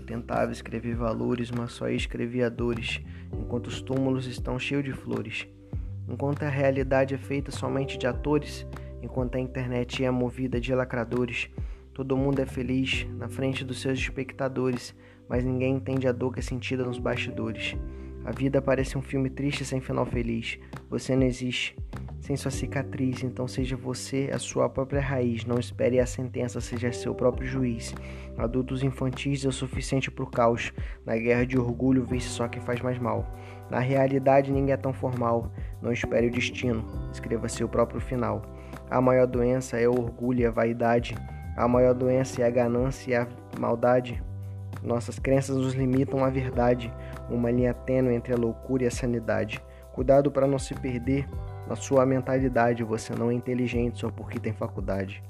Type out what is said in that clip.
tentava escrever valores, mas só escrevia dores, enquanto os túmulos estão cheios de flores. Enquanto a realidade é feita somente de atores, enquanto a internet é movida de lacradores, todo mundo é feliz na frente dos seus espectadores, mas ninguém entende a dor que é sentida nos bastidores. A vida parece um filme triste sem final feliz. Você não existe sem sua cicatriz, então seja você a sua própria raiz. Não espere a sentença, seja seu próprio juiz. Adultos infantis é o suficiente para o caos. Na guerra de orgulho, vence só quem faz mais mal. Na realidade, ninguém é tão formal. Não espere o destino, escreva seu próprio final. A maior doença é o orgulho e a vaidade. A maior doença é a ganância e a maldade. Nossas crenças nos limitam à verdade, uma linha tênue entre a loucura e a sanidade. Cuidado para não se perder na sua mentalidade, você não é inteligente só porque tem faculdade.